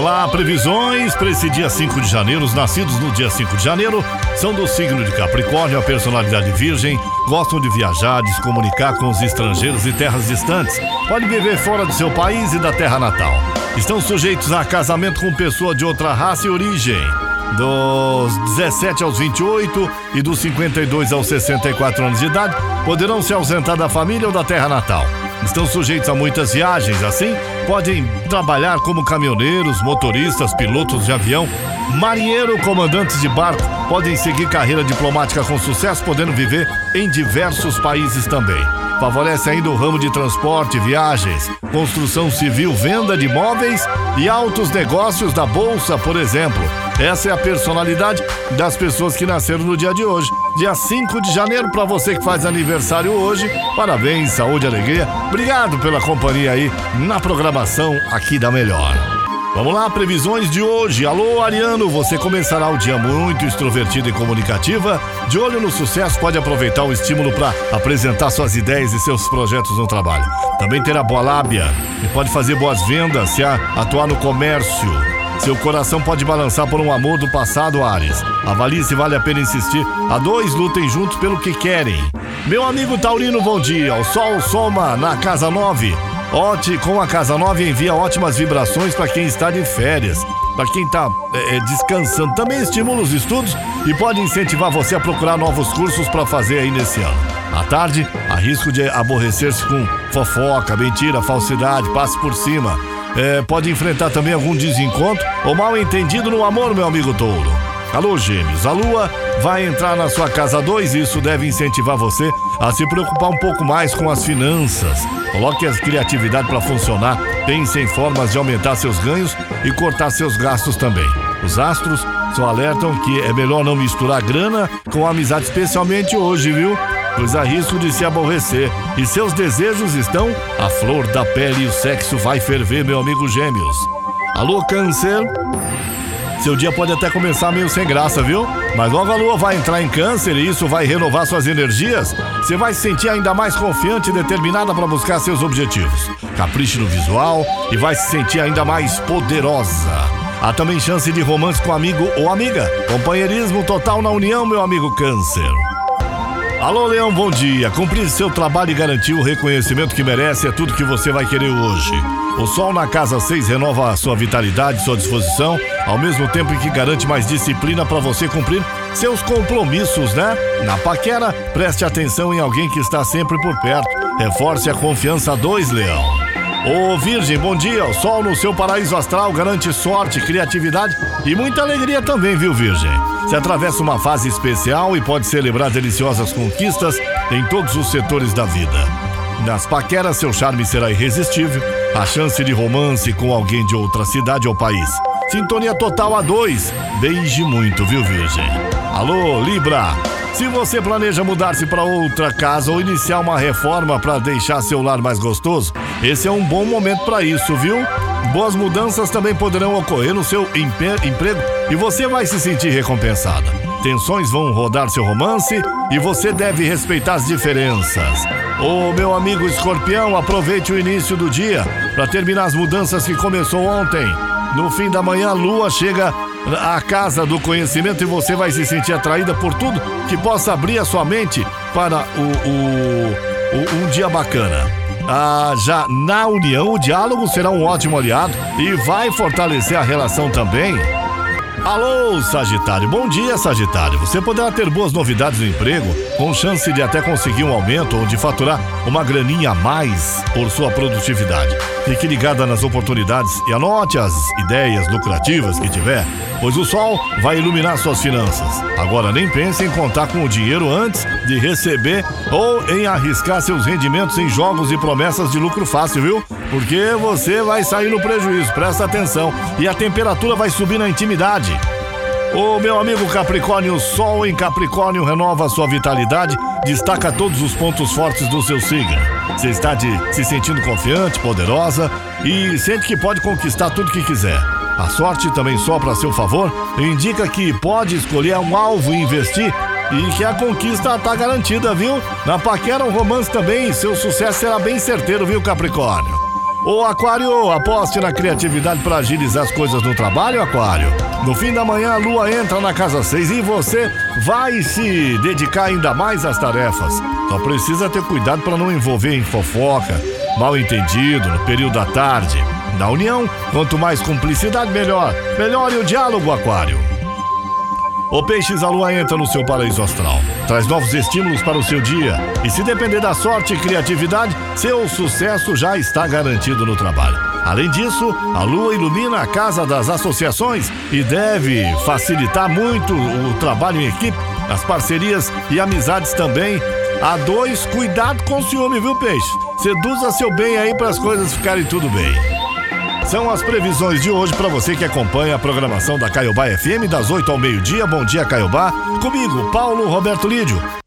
Vamos lá, previsões para esse dia 5 de janeiro. Os nascidos no dia 5 de janeiro são do signo de Capricórnio, a personalidade virgem, gostam de viajar, de se comunicar com os estrangeiros e terras distantes. Podem viver fora do seu país e da terra natal. Estão sujeitos a casamento com pessoa de outra raça e origem. Dos 17 aos 28 e dos 52 aos 64 anos de idade, poderão se ausentar da família ou da terra natal. Estão sujeitos a muitas viagens, assim, podem trabalhar como caminhoneiros, motoristas, pilotos de avião, marinheiro, comandantes de barco, podem seguir carreira diplomática com sucesso, podendo viver em diversos países também. Favorece ainda o ramo de transporte, viagens, construção civil, venda de imóveis e altos negócios da bolsa, por exemplo. Essa é a personalidade das pessoas que nasceram no dia de hoje. Dia 5 de janeiro, para você que faz aniversário hoje. Parabéns, saúde alegria. Obrigado pela companhia aí na programação aqui da Melhor. Vamos lá, previsões de hoje. Alô, Ariano, você começará o dia muito extrovertida e comunicativa. De olho no sucesso, pode aproveitar o estímulo para apresentar suas ideias e seus projetos no trabalho. Também terá boa lábia e pode fazer boas vendas se atuar no comércio. Seu coração pode balançar por um amor do passado, Ares. Avalie se vale a pena insistir. A dois lutem juntos pelo que querem. Meu amigo Taurino, bom dia. O sol soma na casa 9 Ote com a Casa 9 envia ótimas vibrações para quem está de férias, para quem está é, é, descansando. Também estimula os estudos e pode incentivar você a procurar novos cursos para fazer aí nesse ano. À tarde, há risco de aborrecer-se com fofoca, mentira, falsidade, passe por cima. É, pode enfrentar também algum desencontro ou mal entendido no amor, meu amigo touro. Alô, gêmeos, a lua vai entrar na sua casa 2 e isso deve incentivar você a se preocupar um pouco mais com as finanças. Coloque a criatividade para funcionar, pense em formas de aumentar seus ganhos e cortar seus gastos também. Os astros só alertam que é melhor não misturar grana com amizade, especialmente hoje, viu? Pois há risco de se aborrecer e seus desejos estão à flor da pele e o sexo vai ferver, meu amigo Gêmeos. Alô, Câncer? Seu dia pode até começar meio sem graça, viu? Mas logo a lua vai entrar em câncer e isso vai renovar suas energias. Você vai se sentir ainda mais confiante e determinada para buscar seus objetivos. Capriche no visual e vai se sentir ainda mais poderosa. Há também chance de romance com amigo ou amiga. Companheirismo total na união, meu amigo Câncer. Alô, Leão, bom dia. Cumprir seu trabalho e garantir o reconhecimento que merece é tudo que você vai querer hoje. O sol na casa 6 renova a sua vitalidade, sua disposição, ao mesmo tempo que garante mais disciplina para você cumprir seus compromissos, né? Na paquera, preste atenção em alguém que está sempre por perto. Reforce a confiança 2, Leão. Ô Virgem, bom dia. O sol no seu paraíso astral garante sorte, criatividade e muita alegria também, viu, Virgem? Você atravessa uma fase especial e pode celebrar deliciosas conquistas em todos os setores da vida. Nas paqueras, seu charme será irresistível. A chance de romance com alguém de outra cidade ou país. Sintonia total a dois. Beije muito, viu, Virgem? Alô, Libra. Se você planeja mudar-se para outra casa ou iniciar uma reforma para deixar seu lar mais gostoso, esse é um bom momento para isso, viu? Boas mudanças também poderão ocorrer no seu emprego e você vai se sentir recompensada. Tensões vão rodar seu romance e você deve respeitar as diferenças. Ô meu amigo escorpião, aproveite o início do dia para terminar as mudanças que começou ontem. No fim da manhã, a lua chega à casa do conhecimento e você vai se sentir atraída por tudo que possa abrir a sua mente para o, o, o um dia bacana. Ah, já na união, o diálogo será um ótimo aliado e vai fortalecer a relação também. Alô, Sagitário. Bom dia, Sagitário. Você poderá ter boas novidades no emprego, com chance de até conseguir um aumento ou de faturar uma graninha a mais por sua produtividade. Fique ligada nas oportunidades e anote as ideias lucrativas que tiver, pois o sol vai iluminar suas finanças. Agora nem pense em contar com o dinheiro antes de receber ou em arriscar seus rendimentos em jogos e promessas de lucro fácil, viu? Porque você vai sair no prejuízo, presta atenção. E a temperatura vai subir na intimidade. O meu amigo Capricórnio, Sol em Capricórnio renova sua vitalidade, destaca todos os pontos fortes do seu signo. Você está de, se sentindo confiante, poderosa e sente que pode conquistar tudo que quiser. A sorte também sopra a seu favor e indica que pode escolher um alvo e investir e que a conquista está garantida, viu? Na paquera, um romance também, seu sucesso será bem certeiro, viu, Capricórnio? Ô Aquário, aposte na criatividade para agilizar as coisas no trabalho, Aquário. No fim da manhã, a lua entra na casa 6 e você vai se dedicar ainda mais às tarefas. Só precisa ter cuidado para não envolver em fofoca, mal entendido no período da tarde. Na união, quanto mais cumplicidade, melhor. Melhore o diálogo, Aquário. O Peixes, a lua entra no seu paraíso astral. Traz novos estímulos para o seu dia. E se depender da sorte e criatividade, seu sucesso já está garantido no trabalho. Além disso, a lua ilumina a casa das associações e deve facilitar muito o trabalho em equipe, as parcerias e amizades também. A dois, cuidado com o ciúme, viu, peixe? Seduza seu bem aí para as coisas ficarem tudo bem. São as previsões de hoje para você que acompanha a programação da Caiobá FM das 8 ao meio-dia. Bom dia, Caiobá. Comigo, Paulo Roberto Lídio.